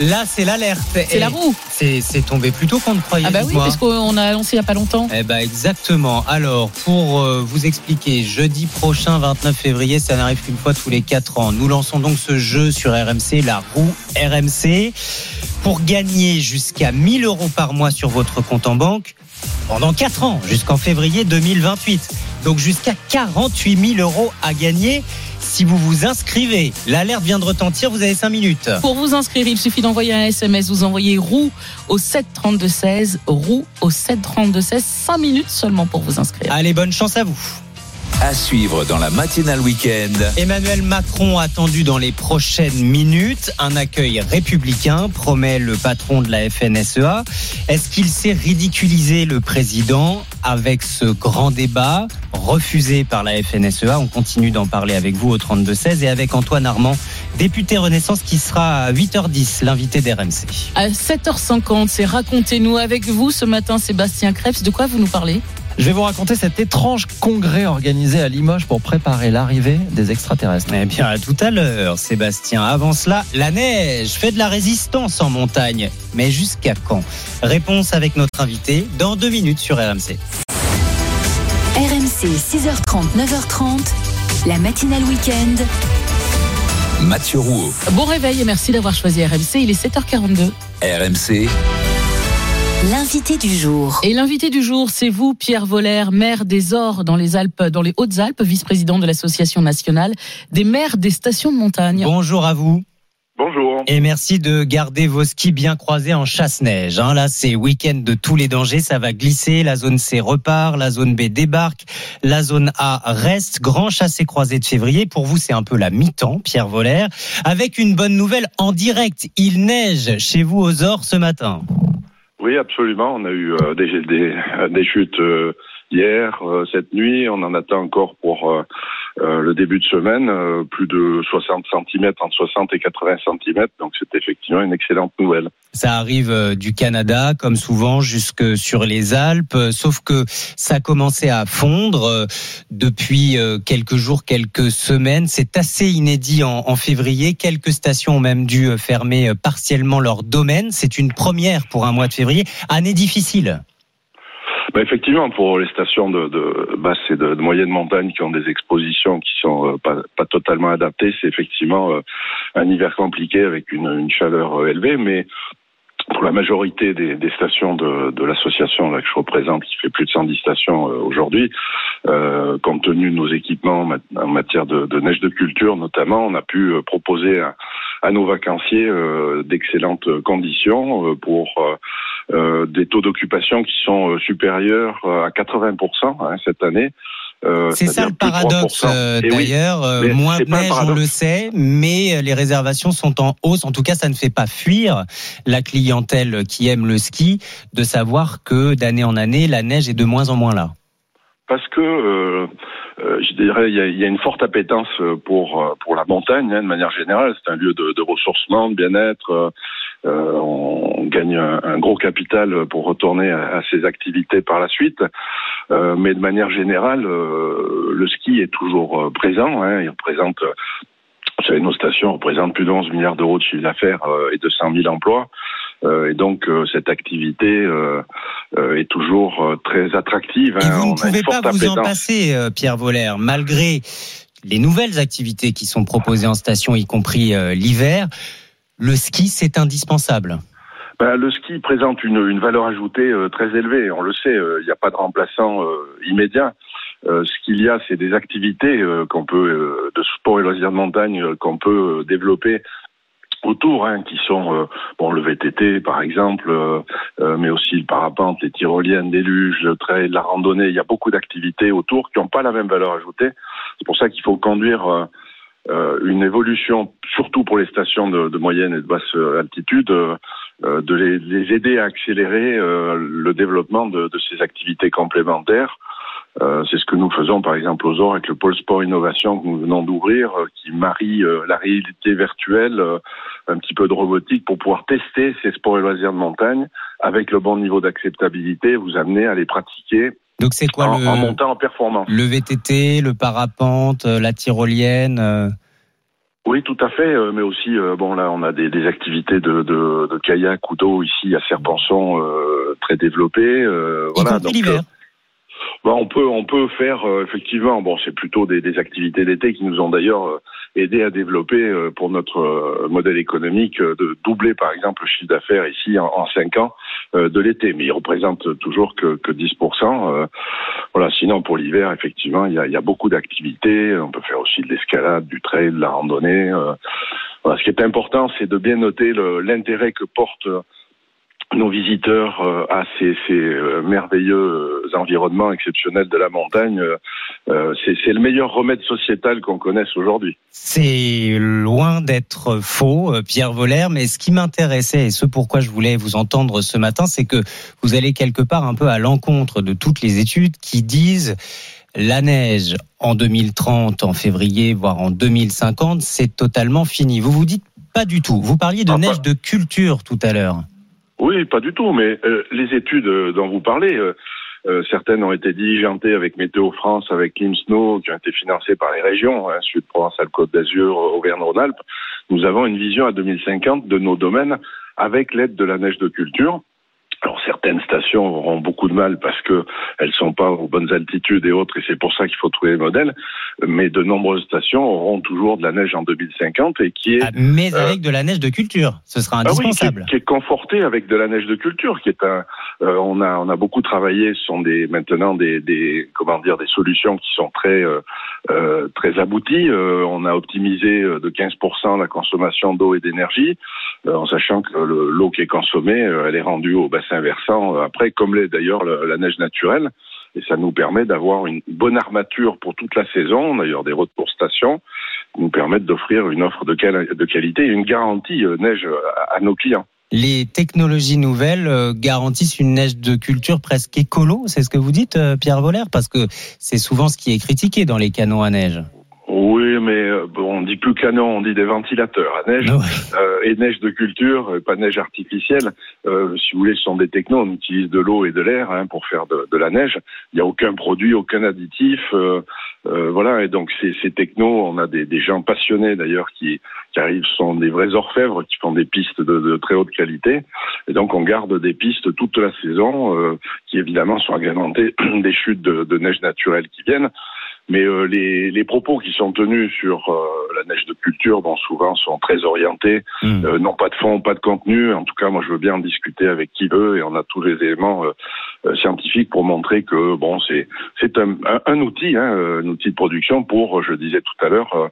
Là, c'est l'alerte. C'est la roue. C'est c'est tombé plus tôt qu'on ne croyait. Ah bah oui, parce qu'on a annoncé il y a pas longtemps. Eh ben exactement. Alors pour euh, vous expliquer, jeudi prochain, 29 février, ça n'arrive qu'une fois tous les 4 ans. Nous lançons donc ce jeu sur RMC, la roue RMC, pour gagner jusqu'à 1000 euros par mois sur votre compte en banque pendant 4 ans, jusqu'en février 2028. Donc jusqu'à 48 000 euros à gagner si vous vous inscrivez. L'alerte vient de retentir, vous avez 5 minutes. Pour vous inscrire, il suffit d'envoyer un SMS. Vous envoyez roue au 732 16, roue au 732 16, 5 minutes seulement pour vous inscrire. Allez, bonne chance à vous. À suivre dans la matinale week-end. Emmanuel Macron attendu dans les prochaines minutes. Un accueil républicain, promet le patron de la FNSEA. Est-ce qu'il sait ridiculiser le président avec ce grand débat refusé par la FNSEA On continue d'en parler avec vous au 32-16 et avec Antoine Armand, député Renaissance qui sera à 8h10, l'invité d'RMC. À 7h50, c'est Racontez-nous avec vous ce matin, Sébastien Krebs. De quoi vous nous parlez? Je vais vous raconter cet étrange congrès organisé à Limoges pour préparer l'arrivée des extraterrestres. Eh bien, à tout à l'heure, Sébastien. Avant cela, la neige fait de la résistance en montagne. Mais jusqu'à quand? Réponse avec notre invité dans deux minutes sur RMC. RMC 6h30, 9h30, la matinale week-end. Mathieu Rouault. Bon réveil et merci d'avoir choisi RMC. Il est 7h42. RMC, L'invité du jour. Et l'invité du jour, c'est vous, Pierre Voller, maire des Ors dans les Alpes, dans les Hautes-Alpes, vice-président de l'association nationale des maires des stations de montagne. Bonjour à vous. Bonjour. Et merci de garder vos skis bien croisés en chasse-neige. hein. Là, c'est week-end de tous les dangers. Ça va glisser. La zone C repart. La zone B débarque. La zone A reste. Grand chassé-croisé de février. Pour vous, c'est un peu la mi-temps, Pierre Voller. Avec une bonne nouvelle en direct. Il neige chez vous aux Ors ce matin. Oui, absolument. On a eu euh, des, des, des chutes euh, hier, euh, cette nuit. On en attend encore pour euh, le début de semaine, euh, plus de 60 cm, entre 60 et 80 cm. Donc c'est effectivement une excellente nouvelle. Ça arrive euh, du Canada, comme souvent, jusque sur les Alpes. euh, Sauf que ça a commencé à fondre euh, depuis euh, quelques jours, quelques semaines. C'est assez inédit en, en février. Quelques stations ont même dû euh, fermer euh, partiellement leur domaine. C'est une première pour un mois de février. Année difficile. Bah, effectivement, pour les stations de, de basse et de, de moyenne montagne qui ont des expositions qui sont euh, pas, pas totalement adaptées, c'est effectivement euh, un hiver compliqué avec une, une chaleur euh, élevée, mais pour la majorité des, des stations de, de l'association que je représente, qui fait plus de 110 stations aujourd'hui, euh, compte tenu de nos équipements en mat- en matière de, de neige de culture notamment, on a pu proposer à, à nos vacanciers euh, d'excellentes conditions pour euh, des taux d'occupation qui sont euh, supérieurs euh, à 80% hein, cette année. Euh, C'est ça le paradoxe 3%. euh, Et oui, d'ailleurs. euh, moins de neige, on le sait, mais les réservations sont en hausse. En tout cas, ça ne fait pas fuir la clientèle qui aime le ski de savoir que d'année en année, la neige est de moins en moins là. parce que euh, euh, je dirais il y a, il y a une forte appétence euh, pour euh, pour la montagne hein, de manière générale. C'est un lieu de, de ressourcement, de bien-être. Euh, on gagne un, un gros capital pour retourner à, à ses activités par la suite. Euh, mais de manière générale, euh, le ski est toujours présent. Hein, il représente, vous savez, nos stations représentent plus de 11 milliards d'euros de chiffre d'affaires et 200 000 emplois. Et donc cette activité est toujours très attractive. Et hein. vous On ne pouvez pas vous en passer, Pierre Voller, malgré les nouvelles activités qui sont proposées en station, y compris l'hiver. Le ski, c'est indispensable. Ben, le ski présente une, valeur ajoutée euh, très élevée. On le sait, euh, il n'y a pas de remplaçant euh, immédiat. Ce qu'il y a, c'est des activités qu'on peut, de sport et loisirs de montagne, qu'on peut développer autour, hein, qui sont bon le VTT par exemple, mais aussi le parapente, les tyroliennes, les luges, le trail, la randonnée. Il y a beaucoup d'activités autour qui n'ont pas la même valeur ajoutée. C'est pour ça qu'il faut conduire une évolution, surtout pour les stations de, de moyenne et de basse euh, altitude, euh, euh, de les, les aider à accélérer euh, le développement de, de ces activités complémentaires. Euh, c'est ce que nous faisons par exemple aux Ors avec le pôle sport innovation que nous venons d'ouvrir, euh, qui marie euh, la réalité virtuelle, euh, un petit peu de robotique pour pouvoir tester ces sports et loisirs de montagne avec le bon niveau d'acceptabilité, vous amener à les pratiquer Donc c'est quoi en, le, en montant en performance. le VTT, le parapente, euh, la tyrolienne euh, Oui, tout à fait, euh, mais aussi, bon là, on a des, des activités de, de, de kayak ou d'eau ici à Serpenson euh, très développées. euh, y voilà, compris l'hiver. Bah, on peut on peut faire effectivement bon c'est plutôt des, des activités d'été qui nous ont d'ailleurs aidé à développer euh, pour notre euh, modèle économique euh, de doubler par exemple le chiffre d'affaires ici en, en cinq ans de l'été. Mais il représente toujours que, que 10%. euh, voilà. Sinon pour l'hiver effectivement il y a, il y a beaucoup d'activités. On peut faire aussi de l'escalade du trail de la randonnée voilà, ce qui est important c'est de bien noter l'intérêt que porte nos visiteurs euh, à ces, ces euh, merveilleux environnements exceptionnels de la montagne, euh, c'est le meilleur remède sociétal qu'on connaisse aujourd'hui. C'est loin d'être faux, Pierre Voller, mais ce qui m'intéressait et ce pourquoi je voulais vous entendre ce matin, c'est que vous allez quelque part un peu à l'encontre de toutes les études qui disent la neige en 2030, en février, voire en 2050, c'est totalement fini. Vous vous dites pas du tout. Vous parliez de Ah, neige de culture tout à l'heure. Oui, pas du tout, mais euh, les études euh, dont vous parlez, euh, certaines ont été diligentées avec Météo France, avec Snow, qui ont été financées par les régions, hein, Sud-Provence-Alpes-Côte d'Azur, Auvergne-Rhône-Alpes. Nous avons une vision à 2050 de nos domaines avec l'aide de la neige de culture. Alors certaines stations auront beaucoup de mal parce que elles sont pas aux bonnes altitudes et autres, et c'est pour ça qu'il faut trouver des modèles. Mais de nombreuses stations auront toujours de la neige en 2050 et qui est Ah, mais euh, avec de la neige de culture, ce sera ah oui, qui, indispensable. est, qui est conforté avec de la neige de culture, qui est un. euh, on a on a beaucoup travaillé. Ce sont des maintenant des, des comment dire des solutions qui sont très euh, très abouties. On a optimisé de 15% la consommation d'eau et d'énergie, en sachant que le- l'eau qui est consommée, elle est rendue au bassin versant euh, après, comme l'est d'ailleurs le- la neige naturelle. Et ça nous permet d'avoir une bonne armature pour toute la saison, d'ailleurs des retours stations, qui nous permettent d'offrir une offre de, quali- de qualité et une garantie euh, neige à- nos clients. Les technologies nouvelles euh, garantissent une neige de culture presque écolo, c'est ce que vous dites, Pierre Voller Parce que c'est souvent ce qui est critiqué dans les canons à neige. Oui, mais euh, bon, on dit plus canon, on dit des ventilateurs à neige euh, et neige de culture, euh, pas neige artificielle. Euh, si vous voulez, ce sont des technos. On utilise de l'eau et de l'air hein, pour faire de, de la neige. Il n'y a aucun produit, aucun additif. euh, euh, voilà. Et donc ces, ces technos, on a des, des gens passionnés d'ailleurs qui, qui arrivent, sont des vrais orfèvres qui font des pistes de, de très haute qualité. Et donc on garde des pistes toute la saison, euh, qui évidemment sont agrémentées des chutes de, de neige naturelle qui viennent. Mais euh, les, les propos qui sont tenus sur euh, la neige de culture, bon, souvent sont très orientés, Hmm. euh, non pas de fond, pas de contenu. En tout cas, moi, je veux bien en discuter avec qui veut, et on a tous les éléments euh, euh, scientifiques pour montrer que bon, c'est c'est un, un, un outil, hein, euh, un outil de production pour, je disais tout à l'heure, euh,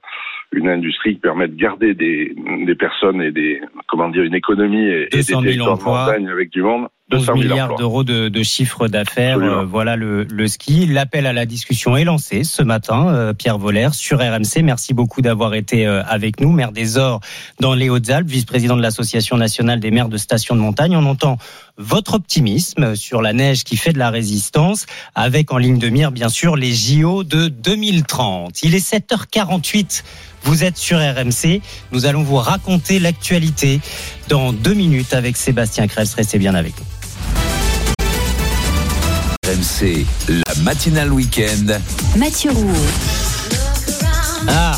une industrie qui permet de garder des, des personnes et des comment dire une économie et, et des 200 000 territoires de montagne avec du monde. 11 200 000 milliards d'euros de, de chiffre d'affaires. Euh, voilà le, le ski. L'appel à la discussion est lancé ce matin. euh, Pierre Voller sur RMC. Merci beaucoup d'avoir été euh, avec nous, maire des Ors dans les Hautes-Alpes, vice-président de l'Association nationale des maires de stations de montagne. On entend votre optimisme sur la neige qui fait de la résistance, avec en ligne de mire bien sûr les JO de 2030. Il est 7h48. Vous êtes sur RMC. Nous allons vous raconter l'actualité dans deux minutes avec Sébastien Krebs. Restez bien avec nous. RMC, la matinale week-end. Mathieu Rouault. Ah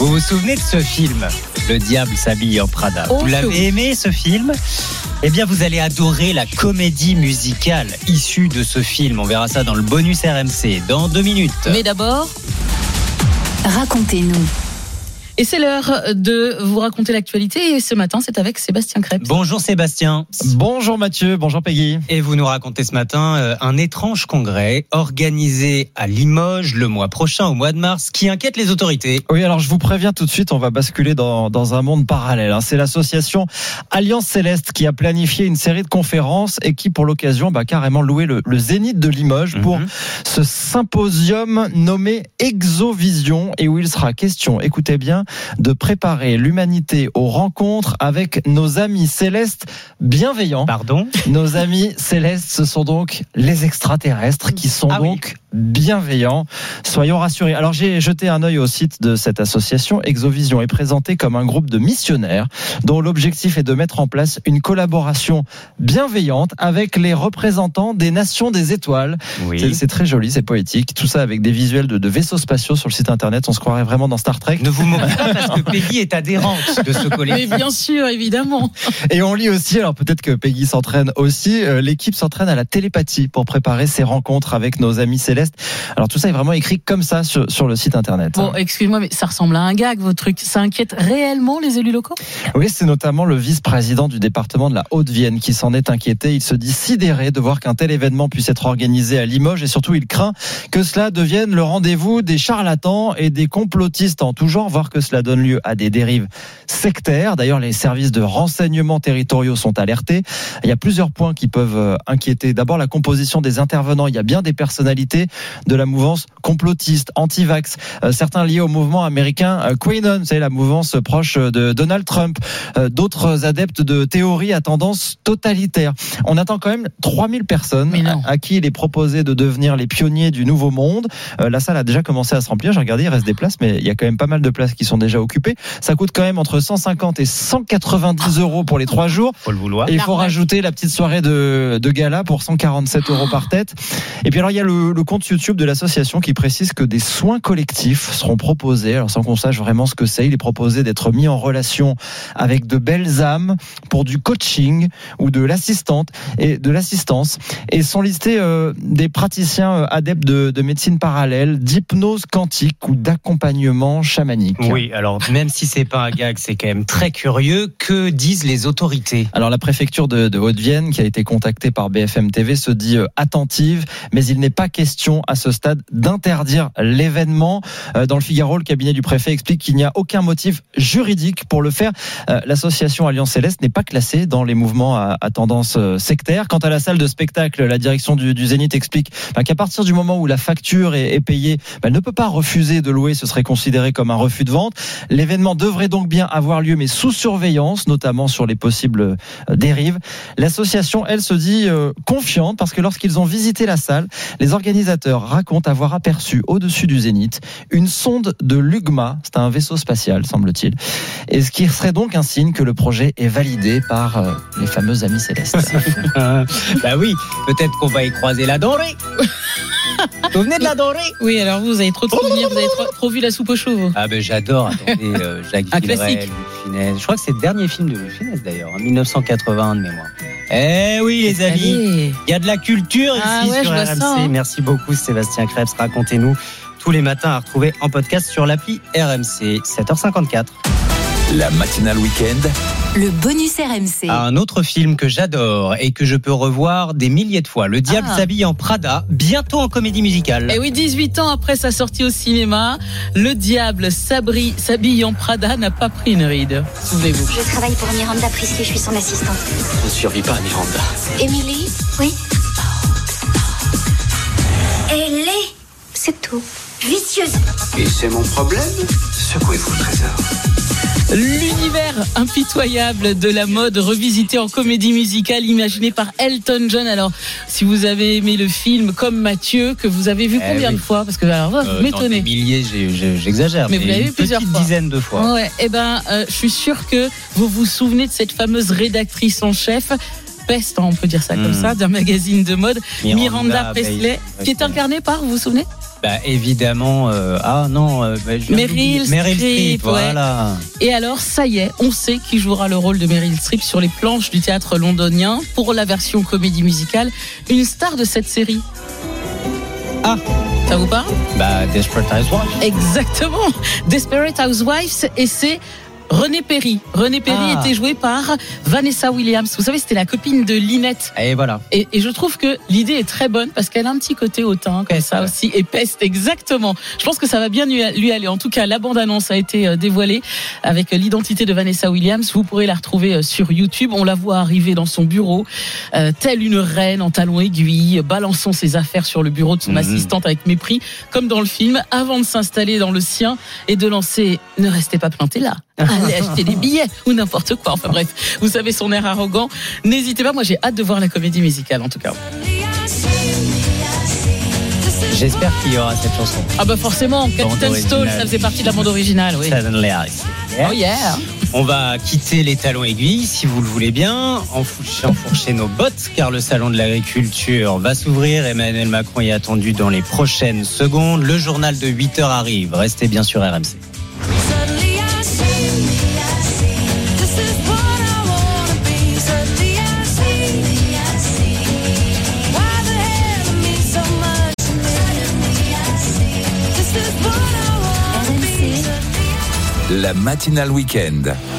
Vous vous souvenez de ce film Le diable s'habille en Prada Oh, Vous l'avez aimé ce film? Eh bien, vous allez adorer la comédie musicale issue de ce film. On verra ça dans le bonus RMC dans deux minutes. Mais d'abord, Racontez-nous. Et c'est l'heure de vous raconter l'actualité. Et ce matin, c'est avec Sébastien Krebs. Bonjour Sébastien. Bonjour Mathieu, bonjour Peggy. Et vous nous racontez ce matin euh, un étrange congrès organisé à Limoges le mois prochain, au mois de mars, qui inquiète les autorités. Oui, alors je vous préviens tout de suite, on va basculer dans, dans un monde parallèle. hein. C'est l'association Alliance Céleste qui a planifié une série de conférences et qui, pour l'occasion, bah, carrément loué le, le Zénith de Limoges pour Mhm. ce symposium nommé Exovision et où il sera question, écoutez bien, de préparer l'humanité aux rencontres avec nos amis célestes bienveillants. Pardon? Nos amis célestes, ce sont donc les extraterrestres qui sont Ah oui. Donc bienveillants. Soyons rassurés. Alors j'ai jeté un œil au site de cette association. Exovision est présenté comme un groupe de missionnaires dont l'objectif est de mettre en place une collaboration bienveillante avec les représentants des nations des étoiles. C'est- Oui. C'est très joli, c'est poétique. Tout ça avec des visuels de, de vaisseaux spatiaux sur le site internet. On se croirait vraiment dans Star Trek. Ne vous moquez pas parce que Peggy est adhérente de ce Mais collectif. bien sûr, évidemment. Et on lit aussi, alors peut-être que Peggy s'entraîne aussi, euh, l'équipe s'entraîne à la télépathie pour préparer ses rencontres avec nos amis Alors tout ça est vraiment écrit comme ça sur, sur le site internet. Bon, excuse-moi, mais ça ressemble à un gag, vos trucs. Ça inquiète réellement les élus locaux? Oui, c'est notamment le vice-président du département de la Haute-Vienne qui s'en est inquiété. Il se dit sidéré de voir qu'un tel événement puisse être organisé à Limoges et surtout il craint que cela devienne le rendez-vous des charlatans et des complotistes en tout genre, voire que cela donne lieu à des dérives sectaires. D'ailleurs, les services de renseignement territoriaux sont alertés. Il y a plusieurs points qui peuvent euh, inquiéter. D'abord, la composition des intervenants. Il y a bien des personnalités de la mouvance complotiste, anti-vax, euh, certains liés au mouvement américain euh, QAnon, vous savez, la mouvance proche de Donald Trump, euh, d'autres adeptes de théories à tendance totalitaire. On attend quand même 3000 personnes à, à qui il est proposé de devenir les pionniers du nouveau monde. Euh, la salle a déjà commencé à se remplir. J'ai regardé, il reste des places, mais il y a quand même pas mal de places qui sont déjà occupées. Ça coûte quand même entre 150 et 190 euros pour les trois jours. Faut le vouloir. Et il faut rajouter la petite soirée de, de gala pour 147 euros par tête. Et puis alors il y a le, le compte YouTube de l'association qui précise que des soins collectifs seront proposés. Alors sans qu'on sache vraiment ce que c'est, il est proposé d'être mis en relation avec de belles âmes pour du coaching ou de l'assistante et de l'assistance. Et sont listés euh, des praticiens euh, adeptes de, de médecine parallèle, d'hypnose quantique ou d'accompagnement chamanique. Oui, alors même si c'est pas un gag, c'est quand même très curieux. Que disent les autorités? Alors la préfecture de, de Haute-Vienne, qui a été contactée par BFM TV, se dit euh, attentive, mais il n'est pas question à ce stade d'interdire l'événement. Euh, Dans le Figaro, le cabinet du préfet explique qu'il n'y a aucun motif juridique pour le faire. Euh, L'association Alliance Céleste n'est pas classée dans les mouvements à, tendance euh, sectaire. Quant à la salle de spectacle, la direction du, Zénith explique bah, qu'à partir du moment où la facture est, payée, bah, elle ne peut pas refuser de louer, ce serait considéré comme un refus de vente. L'événement devrait donc bien avoir lieu, mais sous surveillance, notamment sur les possibles dérives. L'association, elle, se dit confiante parce que lorsqu'ils ont visité la salle, les organisateurs racontent avoir aperçu au-dessus du Zénith une sonde de l'UGMA, c'est un vaisseau spatial, semble-t-il, et ce qui serait donc un signe que le projet est validé par euh, les fameux amis célestes. bah oui, peut-être qu'on va y croiser la dorée. Vous venez de la dorée Oui, alors vous, vous avez trop de souvenirs, vous avez trop, trop vu la soupe aux chevaux. Ah ben j'adore, attendez, euh, Jacques Villeray. Louis. Je crois que c'est le dernier film de Louis Funès d'ailleurs, en 1981 de mémoire. Eh oui les amis, il y a de la culture Ah ici ouais, sur RMC. hein. Merci beaucoup Sébastien Krebs, racontez-nous tous les matins à retrouver en podcast sur l'appli RMC 7h54. La matinale week-end. Le bonus RMC. Un autre film que j'adore et que je peux revoir des milliers de fois. Le Diable Ah. s'habille en Prada, bientôt en comédie musicale. Et oui, 18 ans après sa sortie au cinéma, le diable s'habille en Prada n'a pas pris une ride. Souvenez-vous. Je travaille pour Miranda Priestley, je suis son assistante. On ne survit pas à Miranda. Émilie Oui. Elle est, c'est tout, vicieuse. Et c'est mon problème? Secouez-vous le trésor. L'univers impitoyable de la mode revisité en comédie musicale imaginé par Elton John. Alors, si vous avez aimé le film comme Mathieu, que vous avez vu Eh combien oui. de fois? Parce que alors, Euh, vous dans m'étonnez. des milliers, j'exagère. Mais vous l'avez vu plusieurs fois. dizaine de fois. Ouais, eh ben, euh, je suis sûre que vous vous souvenez de cette fameuse rédactrice en chef. Peste, hein, on peut dire ça comme Hmm. ça, d'un magazine de mode, Miranda Miranda, Presley, qui est incarnée par, vous vous souvenez? Bah évidemment, euh, ah non, euh, bah, Meryl d'oublier. Meryl Streep, Streep, voilà. Et alors, ça y est, on sait qui jouera le rôle de Meryl Streep sur les planches du théâtre londonien pour la version comédie musicale. Une star de cette série. Ah Ça vous parle? Bah Desperate Housewives. Exactement. Desperate Housewives et c'est René Perry. René Perry Ah. était joué par Vanessa Williams. Vous savez, c'était la copine de Lynette. Et voilà. Et, et je trouve que l'idée est très bonne parce qu'elle a un petit côté hautain comme ça aussi et peste exactement. Je pense que ça va bien lui, lui aller. En tout cas, la bande-annonce a été euh, dévoilée avec l'identité de Vanessa Williams. Vous pourrez la retrouver euh, sur YouTube. On la voit arriver dans son bureau, euh, telle une reine en talons aiguilles, balançant ses affaires sur le bureau de son Mhm. assistante avec mépris, comme dans le film, avant de s'installer dans le sien et de lancer "Ne restez pas planté là." Allez acheter des billets ou n'importe quoi. Enfin bref, vous savez son air arrogant. N'hésitez pas, moi j'ai hâte de voir la comédie musicale en tout cas. J'espère qu'il y aura cette chanson. Ah bah forcément, Captain. Stall, ça faisait partie de la bande originale, oui. Suddenly. Oh yeah On va quitter les talons aiguilles, si vous le voulez bien, enfourcher, enfourcher nos bottes, car le salon de l'agriculture va s'ouvrir. Emmanuel Macron est attendu dans les prochaines secondes. Le journal de 8 heures arrive. Restez bien sur RMC. La matinale week-end.